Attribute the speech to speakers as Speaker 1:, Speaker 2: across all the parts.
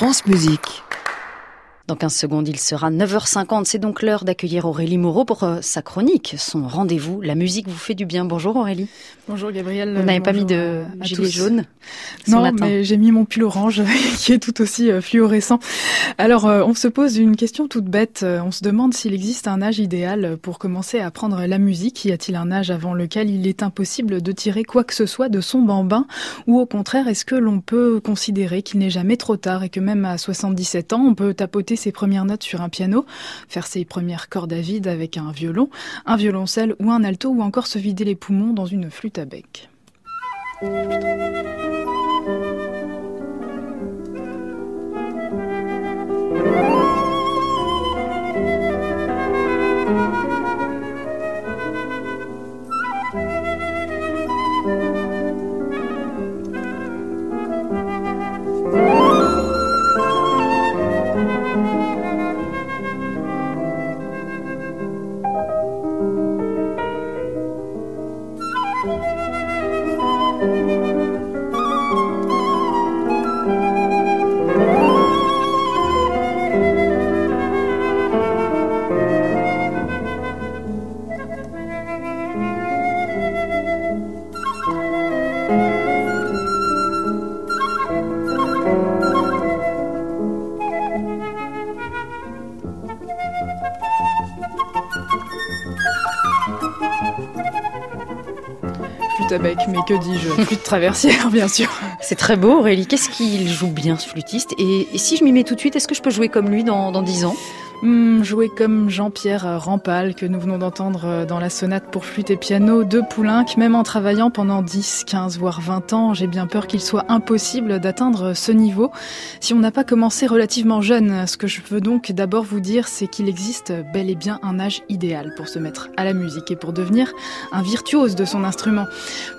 Speaker 1: France Musique.
Speaker 2: Dans 15 secondes, il sera 9h50. C'est donc l'heure d'accueillir Aurélie Moreau pour euh, sa chronique, son rendez-vous. La musique vous fait du bien. Bonjour Aurélie.
Speaker 3: Bonjour Gabriel.
Speaker 2: Vous n'avez pas mis de gilet jaune
Speaker 3: Non, mais j'ai mis mon pull orange qui est tout aussi euh, fluorescent. Alors, euh, on se pose une question toute bête. On se demande s'il existe un âge idéal pour commencer à apprendre la musique. Y a-t-il un âge avant lequel il est impossible de tirer quoi que ce soit de son bambin? Ou au contraire, est-ce que l'on peut considérer qu'il n'est jamais trop tard et que même à 77 ans, on peut tapoter ses premières notes sur un piano, faire ses premières cordes à vide avec un violon, un violoncelle ou un alto ou encore se vider les poumons dans une flûte à bec. Bec, mais que dis-je Flûte traversière, bien sûr.
Speaker 2: C'est très beau, Aurélie. Qu'est-ce qu'il joue bien, ce flûtiste? Et, si je m'y mets tout de suite, est-ce que je peux jouer comme lui dans, dans 10 ans?
Speaker 3: Hmm, jouer comme Jean-Pierre Rampal, que nous venons d'entendre euh, dans la sonate pour flûte et piano de Poulenc, même en travaillant pendant 10, 15, voire 20 ans, j'ai bien peur qu'il soit impossible d'atteindre ce niveau si on n'a pas commencé relativement jeune. Ce que je veux donc d'abord vous dire, c'est qu'il existe bel et bien un âge idéal pour se mettre à la musique et pour devenir un virtuose de son instrument.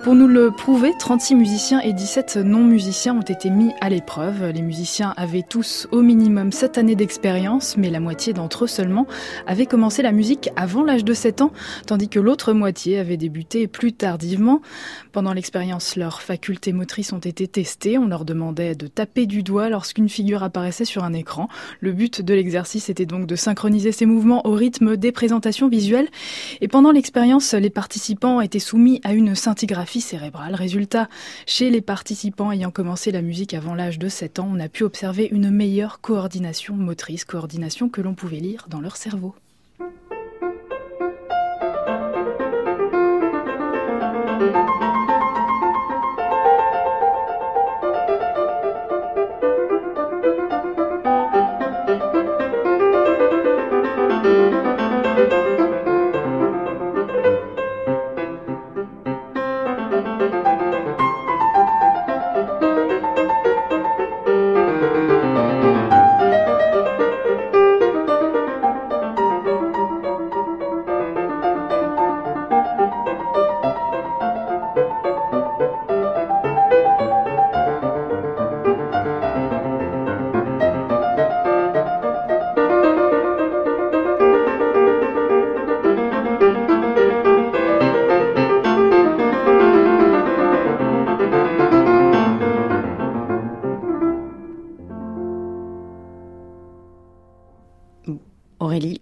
Speaker 3: Pour nous le prouver, 36 musiciens et 17 non-musiciens ont été mis à l'épreuve. Les musiciens avaient tous au minimum 7 années d'expérience, mais la moitié d'entre eux seulement avaient commencé la musique avant l'âge de 7 ans, tandis que l'autre moitié avait débuté plus tardivement. Pendant l'expérience, leurs facultés motrices ont été testées. On leur demandait de taper du doigt lorsqu'une figure apparaissait sur un écran. Le but de l'exercice était donc de synchroniser ces mouvements au rythme des présentations visuelles. Et pendant l'expérience, les participants étaient soumis à une scintigraphie cérébrale. Résultat, chez les participants ayant commencé la musique avant l'âge de 7 ans, on a pu observer une meilleure coordination motrice, coordination que l'on pouvez lire dans leur cerveau.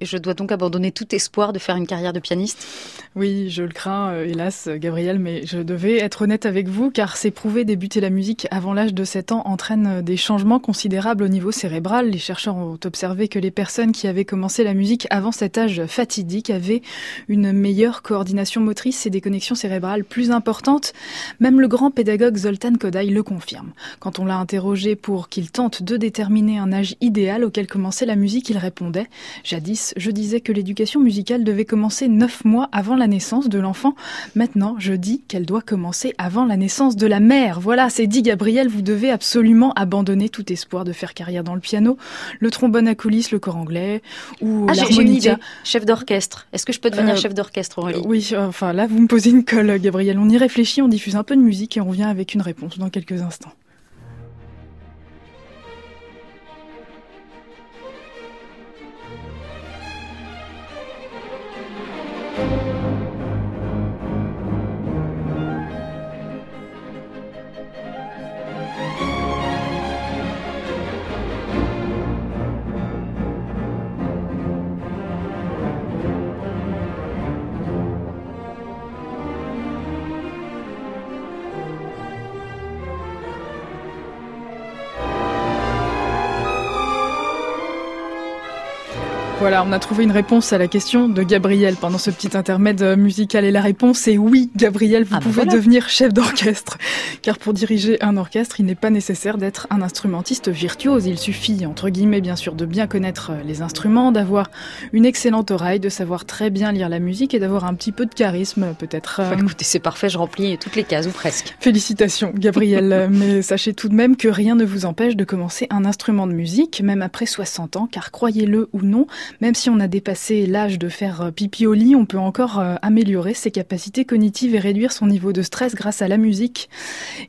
Speaker 2: Je dois donc abandonner tout espoir de faire une carrière de pianiste
Speaker 3: Oui, je le crains, euh, hélas, Gabriel, mais je devais être honnête avec vous, car c'est prouvé débuter la musique avant l'âge de 7 ans entraîne euh, des changements considérables au niveau cérébral. Les chercheurs ont observé que les personnes qui avaient commencé la musique avant cet âge fatidique avaient une meilleure coordination motrice et des connexions cérébrales plus importantes. Même le grand pédagogue Zoltan Kodály le confirme. Quand on l'a interrogé pour qu'il tente de déterminer un âge idéal auquel commencer la musique, il répondait Jadis, je disais que l'éducation musicale devait commencer neuf mois avant la naissance de l'enfant. Maintenant, je dis qu'elle doit commencer avant la naissance de la mère. Voilà, c'est dit Gabriel, vous devez absolument abandonner tout espoir de faire carrière dans le piano, le trombone à coulisses, le cor anglais ou
Speaker 2: ah, idée. Chef d'orchestre. Est-ce que je peux devenir euh, chef d'orchestre, Aurélie?
Speaker 3: Oui, enfin là, vous me posez une colle, Gabriel. On y réfléchit, on diffuse un peu de musique et on revient avec une réponse dans quelques instants. Voilà, on a trouvé une réponse à la question de Gabriel pendant ce petit intermède musical. Et la réponse est oui, Gabriel, vous ah, bah pouvez devenir chef d'orchestre. Car pour diriger un orchestre, il n'est pas nécessaire d'être un instrumentiste virtuose. Il suffit, entre guillemets, bien sûr, de bien connaître les instruments, d'avoir une excellente oreille, de savoir très bien lire la musique et d'avoir un petit peu de charisme, peut-être.
Speaker 2: Euh, écoutez, c'est parfait, je remplis toutes les cases, ou presque.
Speaker 3: Félicitations, Gabriel. Mais sachez tout de même que rien ne vous empêche de commencer un instrument de musique, même après 60 ans, car croyez-le ou non, même si on a dépassé l'âge de faire euh, pipi au lit, on peut encore euh, améliorer ses capacités cognitives et réduire son niveau de stress grâce à la musique.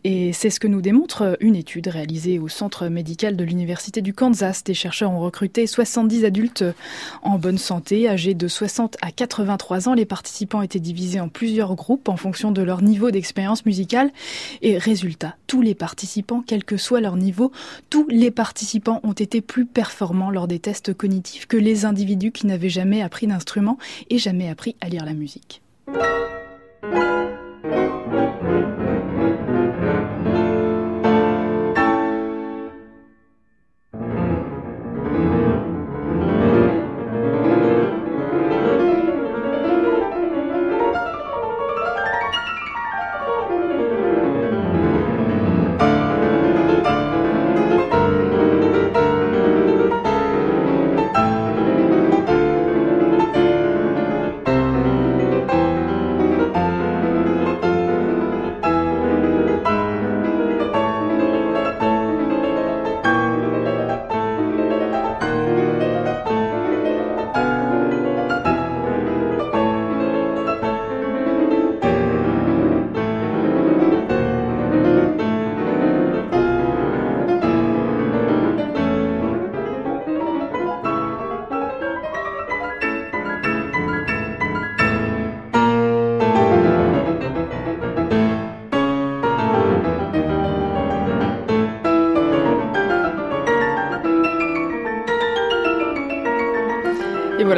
Speaker 3: Et c'est ce que nous démontre euh, une étude réalisée au centre médical de l'université du Kansas. Des chercheurs ont recruté 70 adultes en bonne santé, âgés de 60 à 83 ans. Les participants étaient divisés en plusieurs groupes en fonction de leur niveau d'expérience musicale. Et résultat, tous les participants, quel que soit leur niveau, tous les participants ont été plus performants lors des tests cognitifs que les individus qui n'avaient jamais appris d'instrument et jamais appris à lire la musique.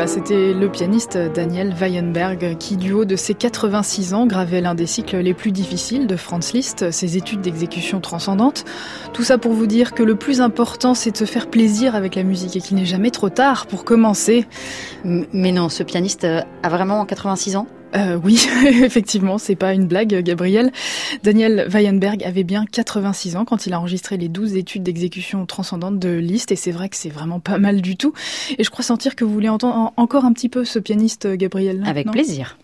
Speaker 3: C'était le pianiste Daniel Weinberg qui, du haut de ses 86 ans, gravait l'un des cycles les plus difficiles de Franz Liszt, ses études d'exécution transcendante. Tout ça pour vous dire que le plus important, c'est de se faire plaisir avec la musique et qu'il n'est jamais trop tard pour commencer.
Speaker 2: Mais non, ce pianiste a vraiment 86 ans?
Speaker 3: Euh, oui, effectivement, c'est pas une blague, Gabriel. Daniel Weinberg avait bien 86 ans quand il a enregistré les 12 études d'exécution transcendante de Liszt, et c'est vrai que c'est vraiment pas mal du tout. Et je crois sentir que vous voulez entendre encore un petit peu ce pianiste, Gabriel.
Speaker 2: Avec plaisir.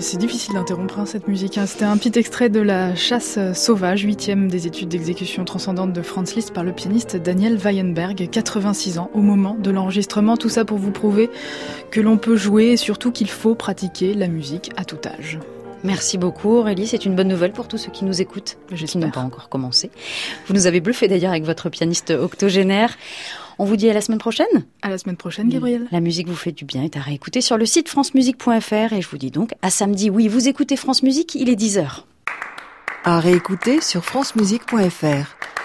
Speaker 2: C'est difficile d'interrompre hein, cette musique. Hein. C'était un petit extrait de La chasse sauvage, huitième des études d'exécution transcendante de Franz Liszt par le pianiste Daniel Weinberg, 86 ans au moment de l'enregistrement. Tout ça pour vous prouver que l'on peut jouer et surtout qu'il faut pratiquer la musique à tout âge. Merci beaucoup Aurélie, c'est une bonne nouvelle pour tous ceux qui nous écoutent, qui n'ont pas encore commencé. Vous nous avez bluffé d'ailleurs avec votre pianiste octogénaire. On vous dit à la semaine prochaine
Speaker 3: À la semaine prochaine, Gabriel.
Speaker 2: La musique vous fait du bien est à réécouter sur le site francemusique.fr et je vous dis donc à samedi. Oui, vous écoutez France Musique, il est 10h.
Speaker 4: À réécouter sur francemusique.fr.